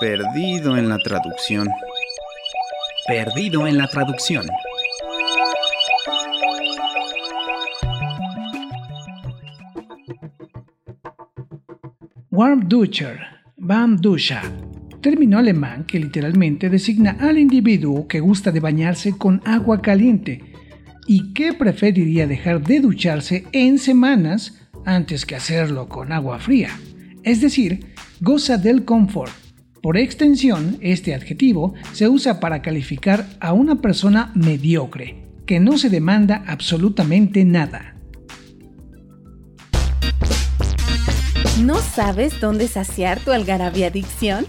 Perdido en la traducción. Perdido en la traducción. Warm Duscher, Bam Duscher, término alemán que literalmente designa al individuo que gusta de bañarse con agua caliente y que preferiría dejar de ducharse en semanas antes que hacerlo con agua fría. Es decir, goza del confort. Por extensión, este adjetivo se usa para calificar a una persona mediocre, que no se demanda absolutamente nada. ¿No sabes dónde saciar tu algarabía adicción?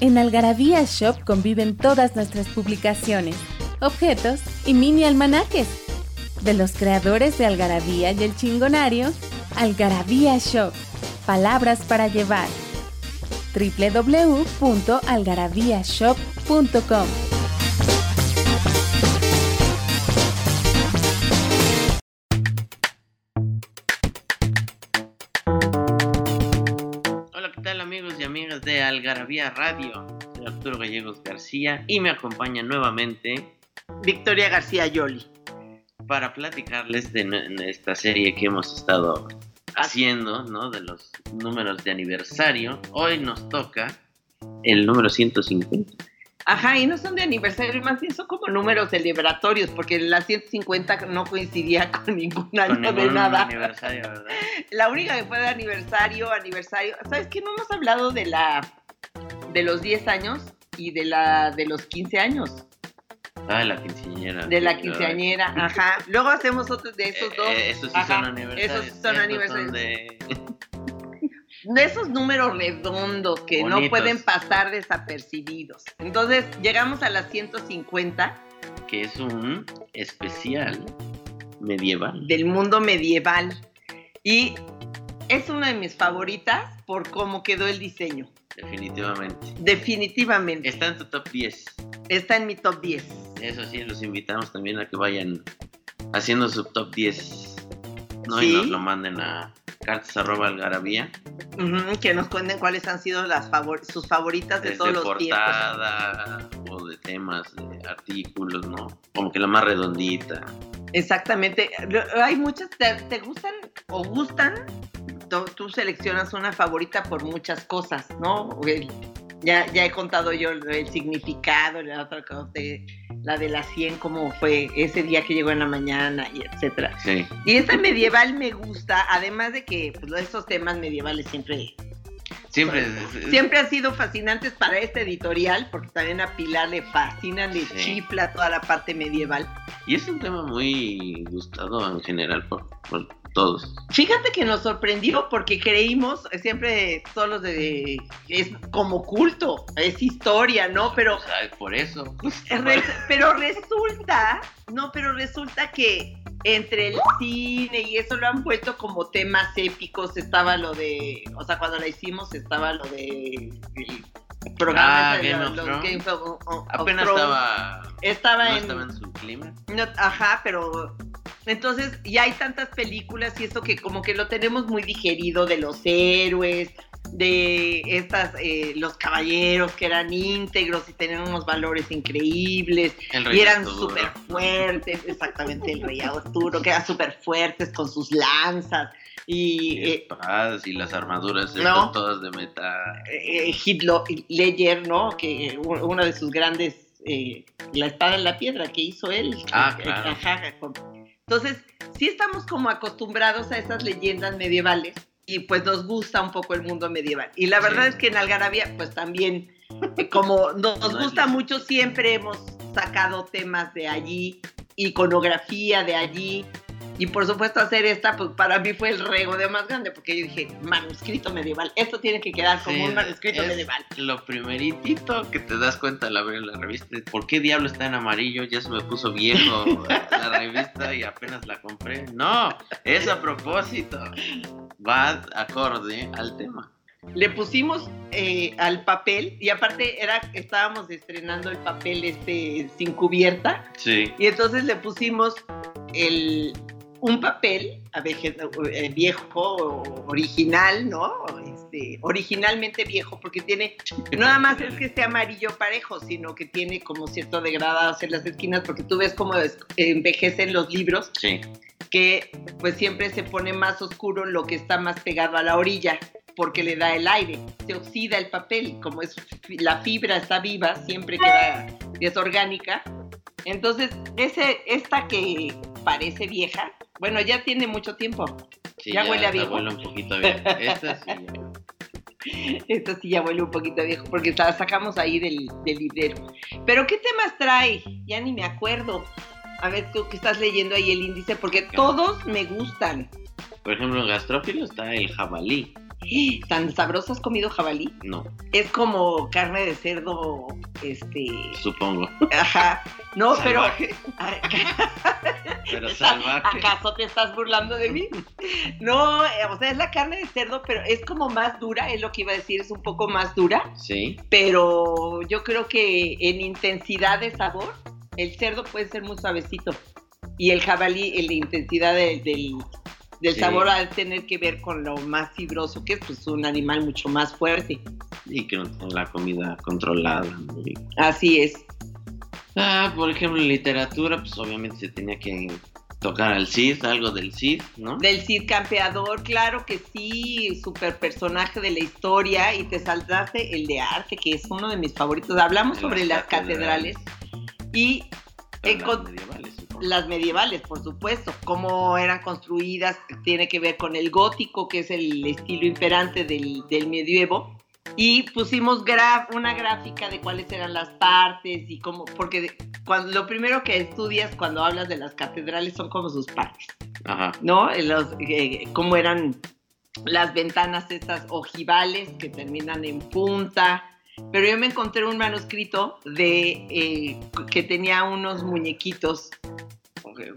En Algarabía Shop conviven todas nuestras publicaciones, objetos y mini almanaques. De los creadores de Algarabía y el Chingonario, Algarabía Shop, palabras para llevar www.algarabíashop.com. Hola, ¿qué tal amigos y amigas de Algarabía Radio? Soy Arturo Gallegos García y me acompaña nuevamente Victoria García Yoli. para platicarles de esta serie que hemos estado haciendo, ¿no? De los números de aniversario. Hoy nos toca el número 150. Ajá, y no son de aniversario, más bien son como números celebratorios, porque la 150 no coincidía con ningún año Con de ningún nada. aniversario, ¿verdad? La única que fue de aniversario, aniversario. ¿Sabes qué? No hemos hablado de la de los 10 años y de la de los 15 años. Ah, la quinceañera. De la quinceañera, ajá. Luego hacemos otros de esos dos. eh, esos sí Ajá, son aniversarios. Esos sí son aniversarios. de- de esos números redondos que no pueden pasar desapercibidos. Entonces, llegamos a las 150 que es un especial medieval. del mundo medieval. Y es una de mis favoritas por cómo quedó el diseño. Definitivamente. Definitivamente. Está en tu top 10. Está en mi top 10. Eso sí, los invitamos también a que vayan haciendo su top 10. ¿no? Sí. Y nos lo manden a cartas arroba algarabía. Que nos cuenten cuáles han sido las favor- sus favoritas de Desde todos los tiempos. portada o de temas, de artículos, ¿no? Como que la más redondita. Exactamente. Hay muchas, te, te gustan o gustan? Tú, tú seleccionas una favorita por muchas cosas, ¿no? Ya, ya he contado yo el, significado, la otra cosa, la de las 100, cómo fue ese día que llegó en la mañana, y etcétera. Sí. Y esta medieval me gusta, además de que pues, esos temas medievales siempre, Siempre. siempre han sido fascinantes para este editorial, porque también a Pilar le fascina, le Sí. chifla toda la parte medieval. Y es un tema muy gustado en general por, por todos. Fíjate que nos sorprendió porque creímos, eh, siempre los de, es como culto, es historia, ¿no? Pero, O sea, por eso. re- pero resulta, no, pero resulta que entre el cine y eso lo han vuelto como temas épicos, estaba lo de, o sea, cuando la hicimos estaba lo de el programa Ah, de Game los- of Thrones. Apenas estaba. estaba no en, estaba en su clima. no, ajá, pero entonces ya hay tantas películas y eso que como que lo tenemos muy digerido de los héroes, de estas, eh, los caballeros que eran íntegros y tenían unos valores increíbles y eran súper fuertes, exactamente el rey Arturo, que eran súper fuertes con sus lanzas y... Y eh, espadas y las armaduras No. todas de metal. eh, Lo- Ledger, ¿no? Que u- uno de sus grandes, eh, la espada en la piedra que hizo él. Ah, Eh, claro. ajá, con- Entonces, sí estamos como acostumbrados a esas leyendas medievales y pues nos gusta un poco el mundo medieval. Y la verdad Sí. es que en Algarabía, pues también, eh, como nos, gusta mucho, siempre hemos sacado temas de allí, iconografía de allí. Y por supuesto hacer esta, pues para mí fue el regodeo más grande, porque yo dije, manuscrito medieval, esto tiene que quedar como Sí, un manuscrito es medieval. Lo primeritito que te das cuenta al abrir la revista, ¿por qué diablo está en amarillo? Ya se me puso viejo la revista y apenas la compré. No, es a propósito. Va acorde al tema. Le pusimos eh, al papel, y aparte era, estábamos estrenando el papel este sin cubierta, Sí. y entonces le pusimos el, un papel a eh, viejo, original, ¿no? Este, originalmente viejo, porque tiene, no nada más es que esté amarillo parejo, sino que tiene como cierto degradado en las esquinas, porque tú ves cómo es- envejecen los libros, Sí. que pues siempre se pone más oscuro lo que está más pegado a la orilla, porque le da el aire, se oxida el papel, como es la fibra está viva, siempre queda desorgánica. Entonces, ese, esta que parece vieja, bueno, ya tiene mucho tiempo. sí Ya huele a viejo. Huele un poquito a viejo. Esta sí. ya. Esta sí ya huele un poquito viejo porque la sacamos ahí del, del librero. Pero ¿qué temas trae? Ya ni me acuerdo. A ver, tú que estás leyendo ahí el índice, porque todos me gustan. Por ejemplo, en gastrófilo está el jabalí. ¿Tan sabroso has comido jabalí? No, Es como carne de cerdo, este... supongo. Ajá. No, pero... Salvaje. Pero salvaje. ¿Acaso te estás burlando de mí? No, eh, o sea, es la carne de cerdo, pero es como más dura, es lo que iba a decir, es un poco más dura. Sí. pero yo creo que en intensidad de sabor, el cerdo puede ser muy suavecito y el jabalí, en la intensidad de- del, del sabor va a tener que ver con lo más fibroso que es, pues un animal mucho más fuerte. Y que la comida controlada. Así es. Ah, por ejemplo, en literatura, pues obviamente se tenía que tocar al Cid, algo del Cid, ¿no? Del Cid Campeador, claro que sí, super personaje de la historia y te saltaste el de arte, que es uno de mis favoritos. Hablamos De sobre las las catedrales y Pero las medievales, supongo. Las medievales, por supuesto, cómo eran construidas, tiene que ver con el gótico, que es el estilo imperante del, del medievo. Y pusimos una gráfica de cuáles eran las partes y cómo, porque de- cuando, lo primero que estudias cuando hablas de las catedrales son como sus partes, Ajá. ¿no? Los, eh, cómo eran las ventanas estas ojivales que terminan en punta. Pero yo me encontré un manuscrito de eh, que tenía unos muñequitos,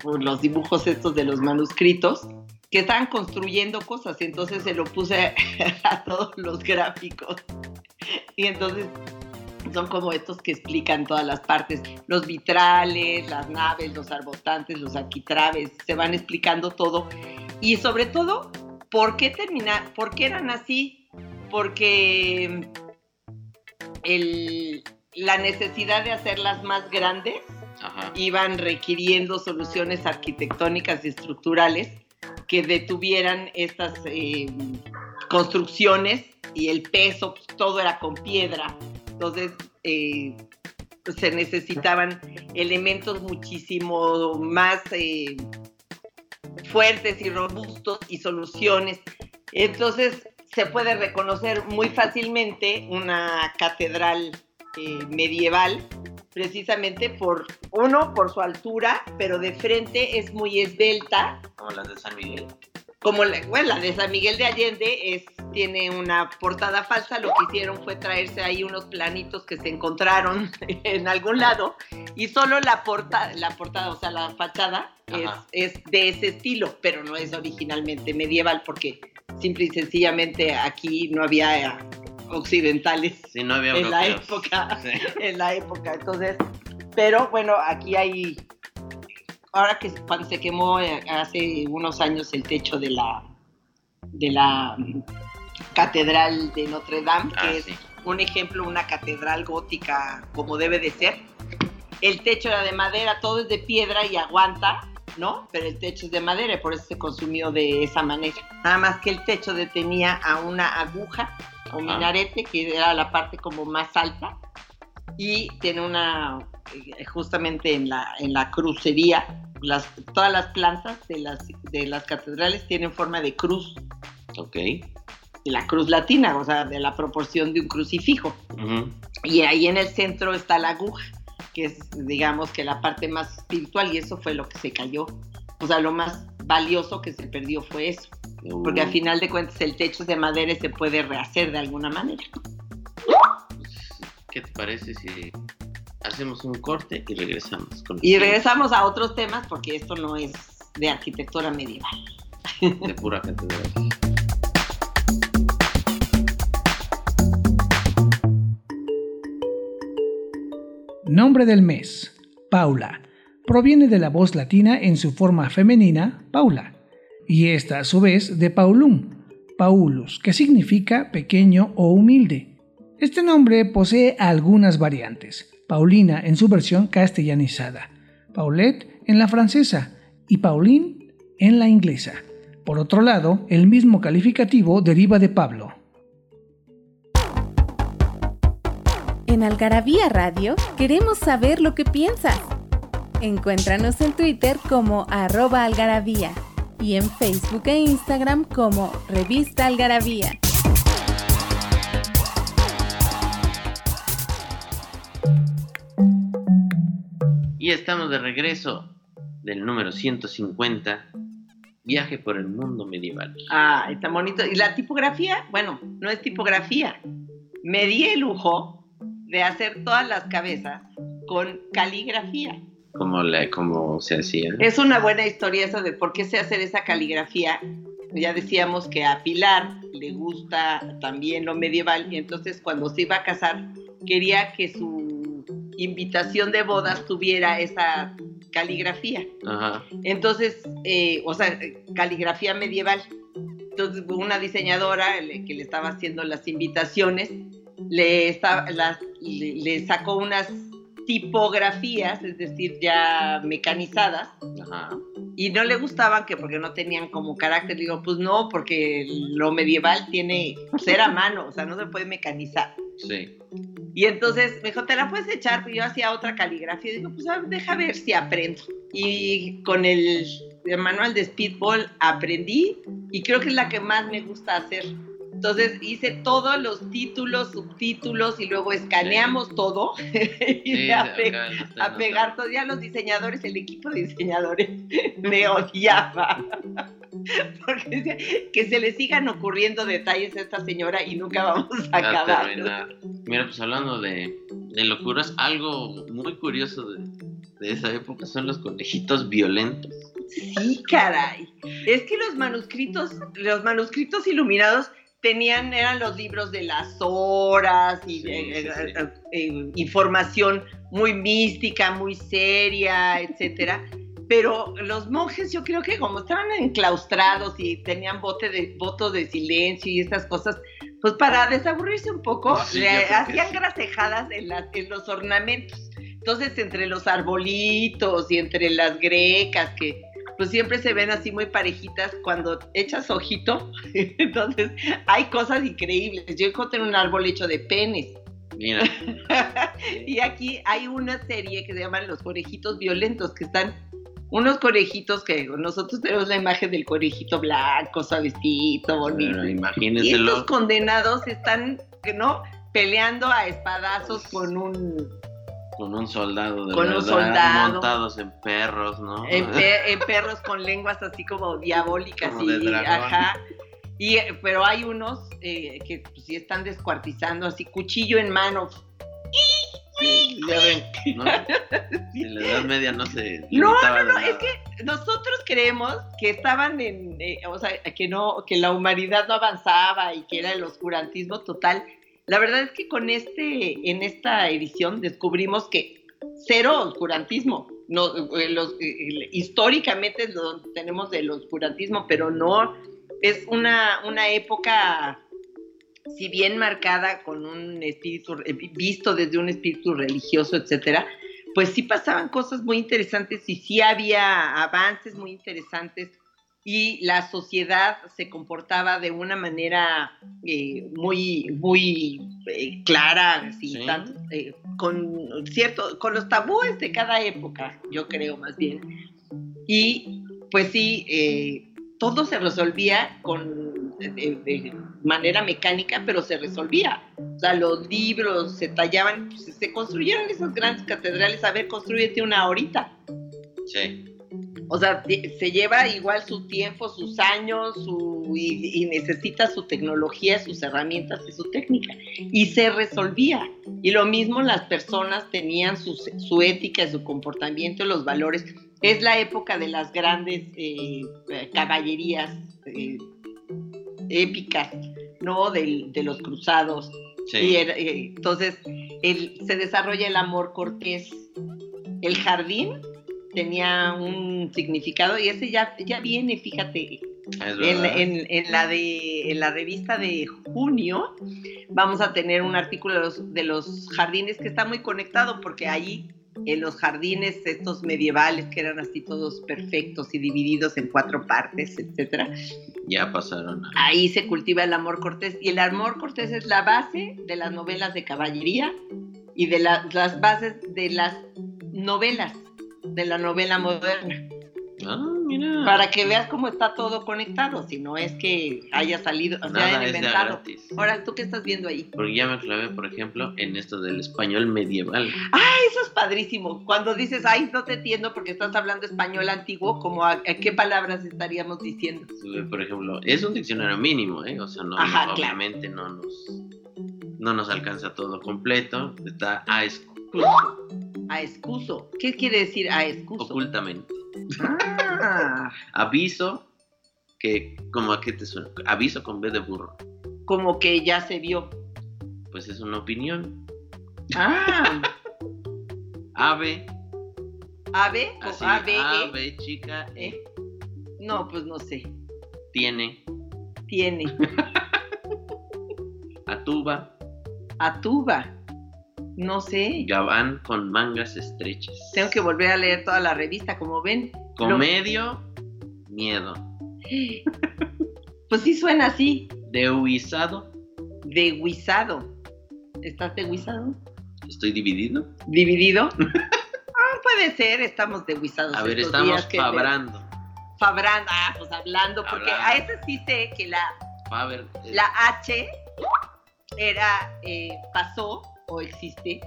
los dibujos estos de los manuscritos, que estaban construyendo cosas. Y entonces se lo puse a todos los gráficos. Y entonces son como estos que explican todas las partes, los vitrales, las naves, los arbotantes, los arquitraves, se van explicando todo. Y sobre todo, ¿por qué terminar? ¿Por qué eran así? Porque el- la necesidad de hacerlas más grandes Ajá. iban requiriendo soluciones arquitectónicas y estructurales que detuvieran estas eh, construcciones y el peso, pues, todo era con piedra. Entonces eh, se necesitaban elementos muchísimo más eh, fuertes y robustos y soluciones. Entonces se puede reconocer muy fácilmente una catedral eh, medieval precisamente por, uno, por su altura, pero de frente es muy esbelta, Como las de San Miguel. Como la, bueno, la de San Miguel de Allende es, tiene una portada falsa, lo que hicieron fue traerse ahí unos planitos que se encontraron en algún lado y solo la, porta, la portada, o sea, la fachada es, es de ese estilo, pero no es originalmente medieval porque simple y sencillamente aquí no había occidentales Sí, no había en la época Sí. en la época. Entonces, pero bueno, aquí hay, ahora que cuando se quemó eh, hace unos años el techo de la, de la mm, catedral de Notre Dame, que Ah, es sí. un ejemplo, una catedral gótica como debe de ser. El techo era de madera, todo es de piedra y aguanta, ¿no? Pero el techo es de madera y por eso se consumió de esa manera. Nada más que el techo detenía a una aguja o Ajá. minarete, que era la parte como más alta, y tiene una, eh, justamente en la, en la crucería, las, todas las plantas de las, de las catedrales tienen forma de cruz, Ok. la cruz latina, o sea, de la proporción de un crucifijo. Y ahí en el centro está la aguja, que es, digamos, que la parte más espiritual, y eso fue lo que se cayó. O sea, lo más valioso que se perdió fue eso. Porque al final de cuentas el techo es de madera se puede rehacer de alguna manera. ¿Qué te parece si hacemos un corte y regresamos? Con Y regresamos a otros temas porque esto no es de arquitectura medieval. De pura catedral. Nombre del mes, Paula. Proviene de la voz latina en su forma femenina, Paula, y esta a su vez de Paulum, Paulus, que significa pequeño o humilde. Este nombre posee algunas variantes, Paulina en su versión castellanizada, Paulette en la francesa y Pauline en la inglesa. Por otro lado, el mismo calificativo deriva de Pablo. En Algarabía Radio queremos saber lo que piensas. Encuéntranos en Twitter como arroba algarabía y en Facebook e Instagram como Revista Algarabía. Y estamos de regreso del número 150, Viaje por el mundo medieval. Ah, está bonito. Y la tipografía, bueno, no es tipografía. Me di el lujo de hacer todas las cabezas con caligrafía. Como, la, como se hacía. Es una buena historia eso de por qué se hace esa caligrafía. Ya decíamos que a Pilar le gusta también lo medieval y entonces cuando se iba a casar quería que su invitación de bodas tuviera esa caligrafía. Ajá. Entonces, eh, o sea, caligrafía medieval. Entonces, una diseñadora que le estaba haciendo las invitaciones le, estaba, las- le, le sacó unas tipografías, es decir, ya mecanizadas, Ajá. y no le gustaban que porque no tenían como carácter. Digo, pues no, porque lo medieval tiene ser a mano, o sea, no se puede mecanizar. Sí. Y entonces me dijo, ¿te la puedes echar? Pues yo hacía otra caligrafía. Digo, pues deja ver si aprendo. Y con el, el manual de Speedball aprendí y creo que es la que más me gusta hacer. Entonces hice todos los títulos, subtítulos y luego escaneamos todo y Sí, a, pe- a pegar todo. Ya los diseñadores, el equipo de diseñadores me odiaba. Porque decía que se le sigan ocurriendo detalles a esta señora y nunca vamos a acabar. Mira, pues hablando de, de locuras, algo muy curioso de, de esa época son los conejitos violentos. Sí, caray. Es que los manuscritos, los manuscritos iluminados tenían, eran los libros de las horas y Sí, eh, sí, eh, sí. eh, información muy mística, muy seria, etcétera. Pero los monjes, yo creo que como estaban enclaustrados y tenían bote de, votos de silencio y estas cosas, pues para desaburrirse un poco, le hacían grasejadas en, las- en los ornamentos. Entonces, entre los arbolitos y entre las grecas, que pues siempre se ven así muy parejitas cuando echas ojito. Entonces, hay cosas increíbles. Yo encontré un árbol hecho de penes. Mira, Y aquí hay una serie que se llama Los conejitos violentos, que están unos conejitos que nosotros tenemos la imagen del conejito blanco, suavecito, bonito. pero Y estos imagínenselo. condenados están, ¿no? Peleando a espadazos con un Con un soldado de Con un verdad, soldado. montados en perros, ¿no? en, pe- en perros con lenguas así como diabólicas Como y ajá. Y, eh, pero hay unos eh, que pues, sí están descuartizando así, cuchillo en mano. Sí, ya ven, ¿no? En la Edad Media no se No, no, de es que nosotros creemos que estaban en, eh, o sea, que no, que la humanidad no avanzaba y que era el oscurantismo total. La verdad es que con este, en esta edición descubrimos que cero oscurantismo. No, eh, los, eh, históricamente lo tenemos del oscurantismo, pero no es una, una época, si bien marcada con un espíritu, eh, visto desde un espíritu religioso, etcétera, pues sí pasaban cosas muy interesantes y sí había avances muy interesantes y la sociedad se comportaba de una manera eh, muy, muy eh, clara, sin Sí. tanto, eh, con cierto, con los tabúes de cada época, yo creo más bien. Y pues sí, eh, todo se resolvía con de, de manera mecánica, pero se resolvía. O sea, los libros se tallaban, pues, se construyeron esas grandes catedrales. A ver, construyete una ahorita. Sí. O sea, se lleva igual su tiempo, sus años, su, y, y necesita su tecnología, sus herramientas y su técnica. Y se resolvía. Y lo mismo las personas tenían su, su ética, su comportamiento, los valores. Es la época de las grandes eh, eh, caballerías eh, épicas, ¿no? De los cruzados, Sí. y era- eh, entonces el- se desarrolla el amor cortés. El jardín tenía un significado y ese ya, ya viene, fíjate, en, en- en la de, en la revista de junio vamos a tener un artículo de los, de los jardines que está muy conectado porque ahí en los jardines estos medievales que eran así todos perfectos y divididos en cuatro partes, etcétera, Ya pasaron. a- ahí se cultiva el amor cortés y el amor cortés es la base de las novelas de caballería y de la- las bases de las novelas de la novela moderna Ah, mira. para que veas cómo está todo conectado si no es que haya salido o sea Nada inventado ahora tú qué estás viendo ahí Porque ya me clavé, por ejemplo, en esto del español medieval. ah eso es padrísimo cuando dices ay no te entiendo porque estás hablando español antiguo como a, a qué palabras estaríamos diciendo Por ejemplo, es un diccionario mínimo, ¿eh? O sea, no, Ajá, no, claro. obviamente no nos, no nos alcanza todo completo. Está a excuso, a excuso qué quiere decir a excuso ocultamente. ah, Aviso, que, como a qué te suena? Aviso con B de burro. como que ya se vio. Pues es una opinión. ah. Ave, ave o así, ave ave, chica, eh, eh, no pues no sé. Tiene, tiene. Atuba, atuba no sé gabán con mangas estrechas. tengo que volver a leer toda la revista como ven Comedio, miedo. pues sí suena así Dehuizado, de guisado. ¿Estás de guisado? estoy dividido. ¿Dividido? ah, puede ser, estamos de guisados. A ver, estos estamos fabrando. Fabrando, ah, pues hablando, porque Hablando. a sí sé que la, Faber, eh, la H era, eh, pasó o existe,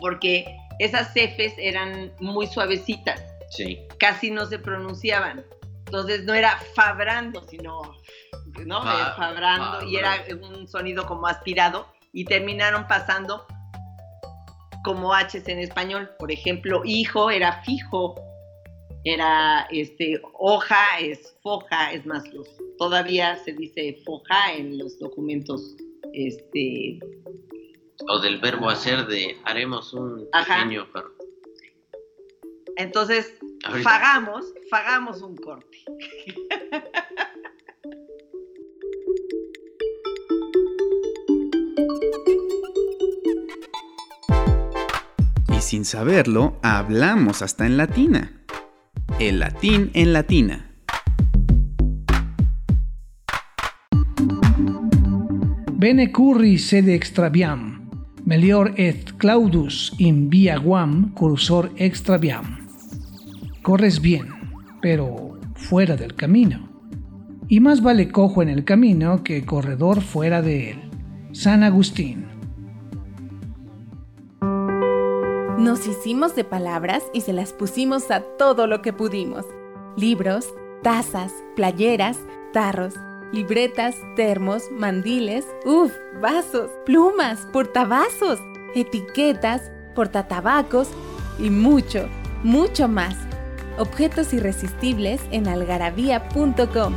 porque esas Fs eran muy suavecitas, Sí, casi no se pronunciaban. Entonces no era fabrando, sino ¿no? Fa- Eh, fabrando, y era un sonido como aspirado, y terminaron pasando como Hs en español. Por ejemplo, hijo era fijo, era este, hoja es foja, es más, los, todavía se dice foja en los documentos este, o del verbo hacer de haremos un Ajá. pequeño par- entonces Ahorita- fagamos, fagamos un corte. Y sin saberlo, hablamos hasta en latina. El latín en latina. Bene curri sede extraviam, melior et claudus in via guam cursor extraviam. Corres bien, pero fuera del camino. Y más vale cojo en el camino que corredor fuera de él. San Agustín. Nos hicimos de palabras y se las pusimos a todo lo que pudimos. Libros, tazas, playeras, tarros, libretas, termos, mandiles, uff, vasos, plumas, portavasos, etiquetas, portatabacos y mucho, mucho más. Objetos irresistibles en algarabía.com.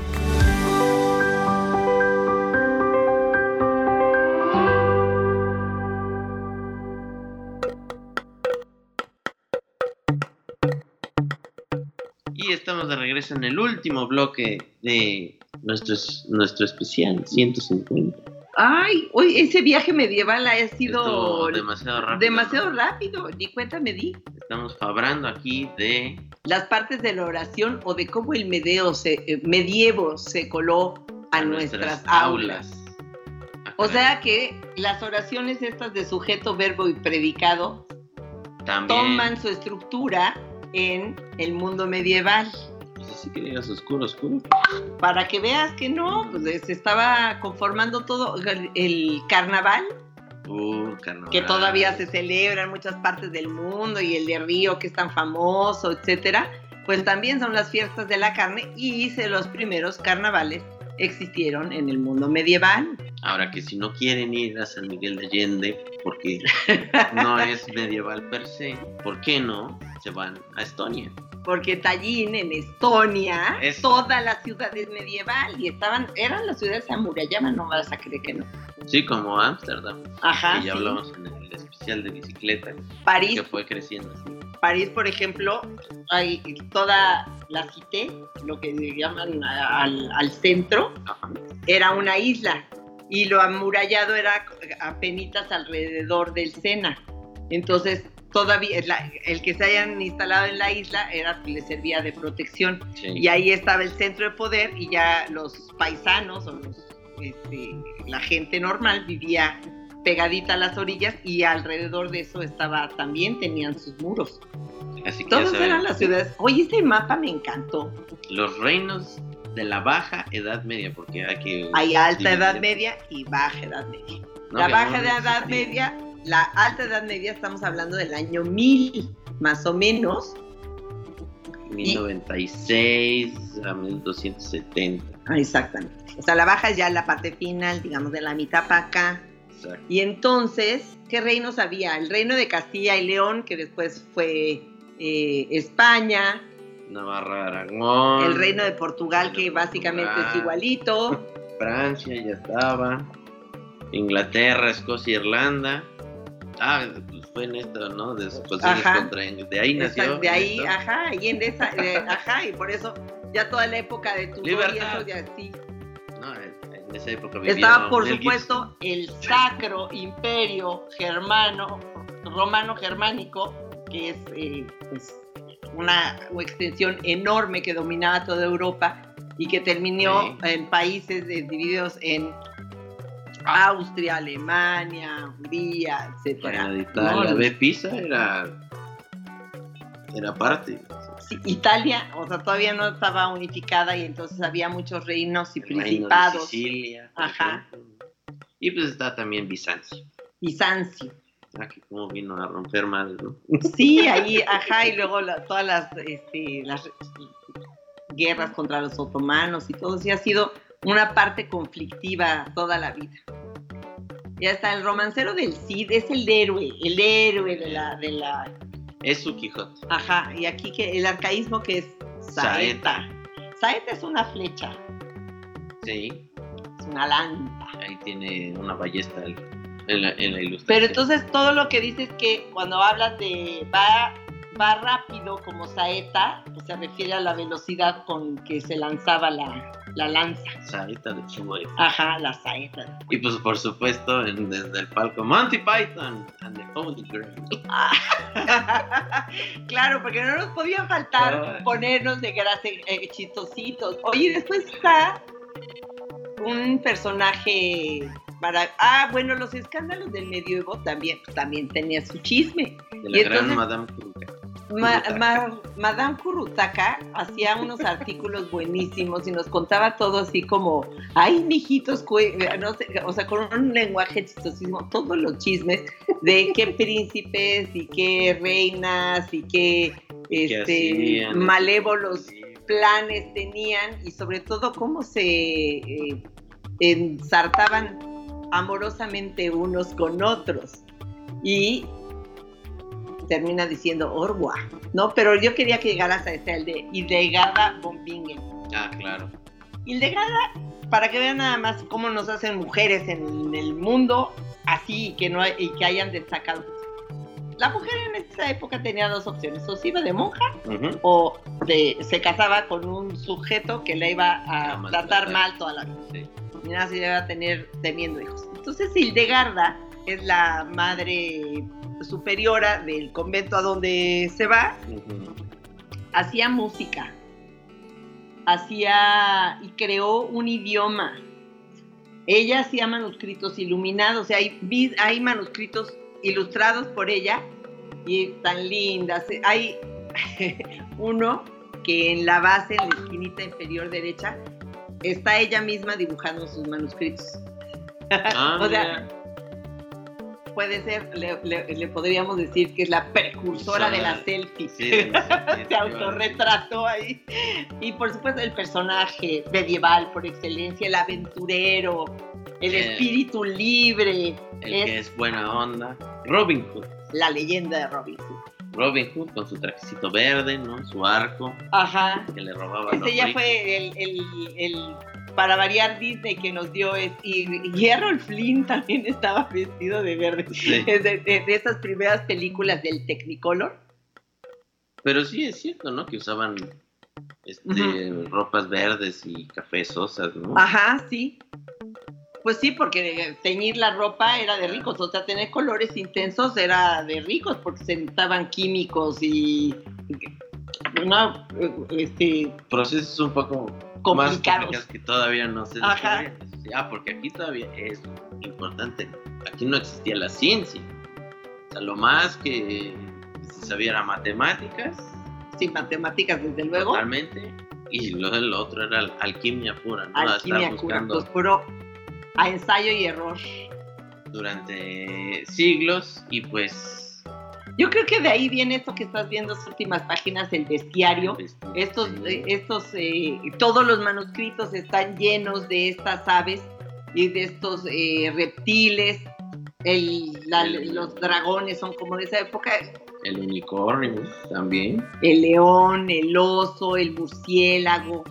Y estamos de regreso en el último bloque de nuestro, nuestro especial 150. Ay, hoy ese viaje medieval ha sido Estuvo demasiado rápido. demasiado ¿no? rápido. Ni cuenta me di. Estamos fabrando aquí de Las partes de la oración o de cómo el medeo se, eh, medievo se coló a, nuestras, aulas. Ah, O sea que las oraciones estas de sujeto, verbo y predicado también toman su estructura en el mundo medieval. Pues así que digas oscuro, oscuro. Para que veas que no, pues se estaba conformando todo el carnaval, Uh, carnaval. que todavía se celebra en muchas partes del mundo, y el de Río, que es tan famoso, etcétera. pues también son las fiestas de la carne y se- los primeros carnavales existieron en el mundo medieval. Ahora que si no quieren ir a San Miguel de Allende, porque no es medieval per se, ¿por qué no se van a Estonia? Porque Tallinn en Estonia, Es- toda la ciudad es medieval y estaban, eran las ciudades amurallaban, no vas a creer que no. Sí, como Ámsterdam, Ajá. que ya sí. hablamos en el especial de bicicleta, París, que fue creciendo así. París, por ejemplo, hay toda la cité, lo que llaman a- al, al centro, Ajá. era una isla y lo amurallado era apenas alrededor del Sena. Entonces, todavía la- el que se hayan instalado en la isla era le servía de protección Sí. y ahí estaba el centro de poder y ya los paisanos o los, este, la gente normal vivía pegadita a las orillas y alrededor de eso estaba también tenían sus muros. Así que saben, eran las ciudades. Oye, este mapa me encantó. los reinos de la baja edad media, porque hay alta edad media y baja edad media. No, la baja no de edad media, la alta edad media, estamos hablando del año 1000, más o menos. 1096 a 1270. Ah, exactamente. O sea, la baja es ya la parte final, digamos, de la mitad para acá. Exacto. Y entonces, ¿qué reinos había? El reino de Castilla y León, que después fue eh, España, Navarra, Aragón. el reino de Portugal, que Portugal. básicamente es igualito. Francia ya estaba. Inglaterra, Escocia, Irlanda. Ah, pues fue en esto, ¿no? De ahí nació. Exacto, de ahí, esto. ajá, y en esa, ajá, y por eso ya toda la época de tu Libertad. eso ya sí. No, en esa época vivía Estaba, por Mel supuesto, el Sacro Imperio Germano, Romano-Germánico, que es eh, pues, una extensión enorme que dominaba toda Europa y que terminó Sí. en países divididos en Austria, Alemania, Hungría, etcétera. Italia. No, de Pisa era. Era parte. Sí, Italia, o sea, todavía no estaba unificada y entonces había muchos reinos y El reino de principados. Sicilia. por Ajá. ejemplo. Y pues está también Bizancio. Bizancio. Ah, que como vino a romper madres, ¿no? Sí, ahí, ajá, y luego la- todas las, este, las guerras contra los otomanos y todo, sí ha sido una parte conflictiva toda la vida. Ya está, el romancero del Cid es el héroe, el héroe de la, de la, Es su Quijote. ajá, y aquí que el arcaísmo que es saeta. Saeta es una flecha, Sí. es una lanza. Ahí tiene una ballesta en la, en la ilustración. Pero entonces todo lo que dices que cuando hablas de va, va rápido como saeta, se refiere a la velocidad con que se lanzaba la, la lanza. Saeta de fuego. Ajá, la saeta. Y pues por supuesto en- desde el palco Monty Python and the Holy Grail. claro, porque no nos podía faltar ponernos de grasa eh, chistositos. Oye, después está un personaje para... Ah, bueno, los escándalos del medioevo también, pues, también tenía su chisme. De la Y gran entonces- Madame Kuruka. Ma- Madame Kurutaka hacía unos artículos buenísimos y nos contaba todo así como, ay, mijitos, cue-", no sé, o sea, con un lenguaje chistosísimo, todos los chismes de qué príncipes y qué reinas y qué ¿Qué este, malévolos planes tenían y sobre todo cómo se eh, ensartaban amorosamente unos con otros. Y termina diciendo Orwa, ¿no? Pero yo quería que llegaras a este, el de Hildegada von Bingen. Ah, claro. Hildegada, para que vean nada más cómo nos hacen mujeres en el mundo así y que, no hay- y que hayan destacado. La mujer en esa época tenía dos opciones, o se iba de monja Ujú. o de- se casaba con un sujeto que la iba a tratar mal toda la vida. Sí. Y nada, se iba a tener teniendo hijos. Entonces Hildegarda es la madre superiora del convento a donde se va, hacía música, hacía y creó un idioma. Ella hacía manuscritos iluminados, o sea, hay, manuscritos ilustrados por ella y tan lindas. Hay uno que en la base, en la esquinita inferior derecha, está ella misma dibujando sus manuscritos. Ah, O sea, mira. Puede ser, le, le- le podríamos decir que es la precursora de la selfie. Sí, Se autorretrató ahí. Y por supuesto el personaje medieval por excelencia, el aventurero, el espíritu libre, El que es buena onda. Robin Hood. la leyenda de Robin Hood. Robin Hood con su trajecito verde, ¿no? Su arco Ajá. que le robaba Ese ya fue el, el, el- para variar Disney que nos dio es, y, y Errol Flynn también estaba vestido de verde. Sí. De, de- de esas primeras películas del Technicolor. Pero sí es cierto, ¿no? Que usaban este, ropas verdes y cafezosas, ¿no? Ajá, sí. Pues sí, porque teñir la ropa era de ricos, o sea, tener colores intensos era de ricos, porque se necesitaban químicos y, no, este, Procesos un poco complicados. complicados que todavía no se Ajá. sí, Ah, porque aquí todavía es importante. Aquí no existía la ciencia. O sea, lo más que se sabía era matemáticas, Sin matemáticas, desde luego. totalmente. Y lo, el otro era al- alquimia pura, ¿no? Alquimia buscando pues puro a ensayo y error. durante siglos y pues Yo creo que de ahí viene esto que estás viendo, las últimas páginas, el bestiario. Estos, eh, estos, eh, todos los manuscritos están llenos de estas aves y de estos eh, reptiles. El- la- El- los dragones son como de esa época. el unicornio también. El león, el oso, el murciélago,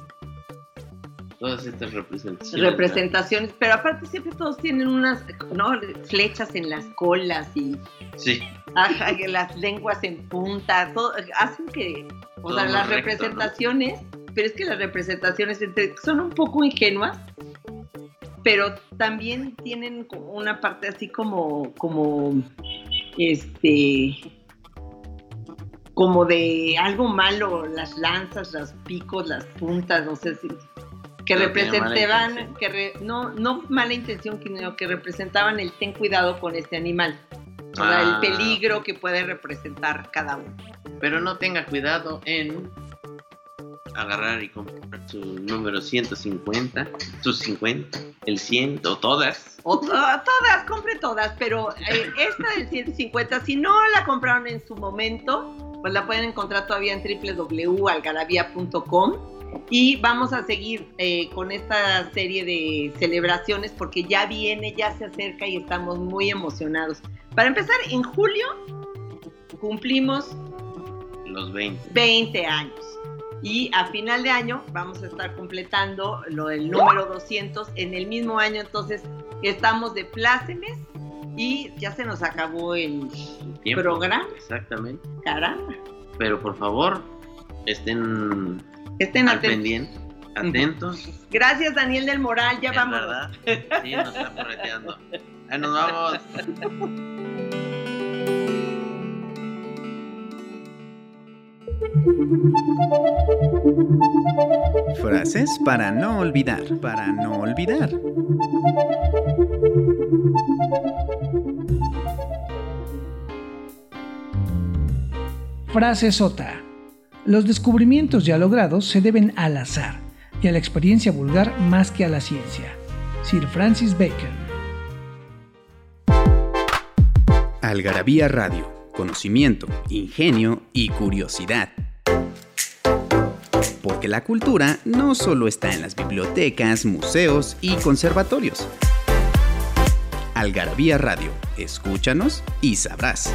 Todas estas representaciones. representaciones. Pero aparte siempre todos tienen unas ¿no? flechas en las colas y Sí, ajá, las lenguas en punta. todo- hacen que, o Todo sea, las recto, ¿no? representaciones, pero es que las representaciones entre- son un poco ingenuas, pero también tienen una parte así como, como, este, como de algo malo, las lanzas, los picos, las puntas, no sé si que representaban, que re- no, no mala intención, sino que representaban el ten cuidado con este animal. O sea, Ah. el peligro que puede representar cada uno. pero no tenga cuidado en agarrar y comprar su número 150, sus 50, el 100 o todas. O to- todas, compre todas, pero eh, esta del 150, si no la compraron en su momento, pues la pueden encontrar todavía en www.algarabia.com y vamos a seguir eh, con esta serie de celebraciones porque ya viene, ya se acerca y estamos muy emocionados. Para empezar, en julio cumplimos Los 20. 20 años. Y a final de año vamos a estar completando lo del número 200 en el mismo año. Entonces estamos de plácemes y ya se nos acabó el el programa. Exactamente. Caramba. Pero por favor, estén Estén al atentos. pendiente, atentos. Gracias, Daniel del Moral. Ya es vamos. verdad. Sí, nos está correteando. Ahí nos vamos. Frases para no olvidar, para no olvidar. Frase sota. Los descubrimientos ya logrados se deben al azar y a la experiencia vulgar más que a la ciencia. Sir Francis Bacon. Algarabía Radio. Conocimiento, ingenio y curiosidad. Porque la cultura no solo está en las bibliotecas, museos y conservatorios. Algarabía Radio. Escúchanos y sabrás.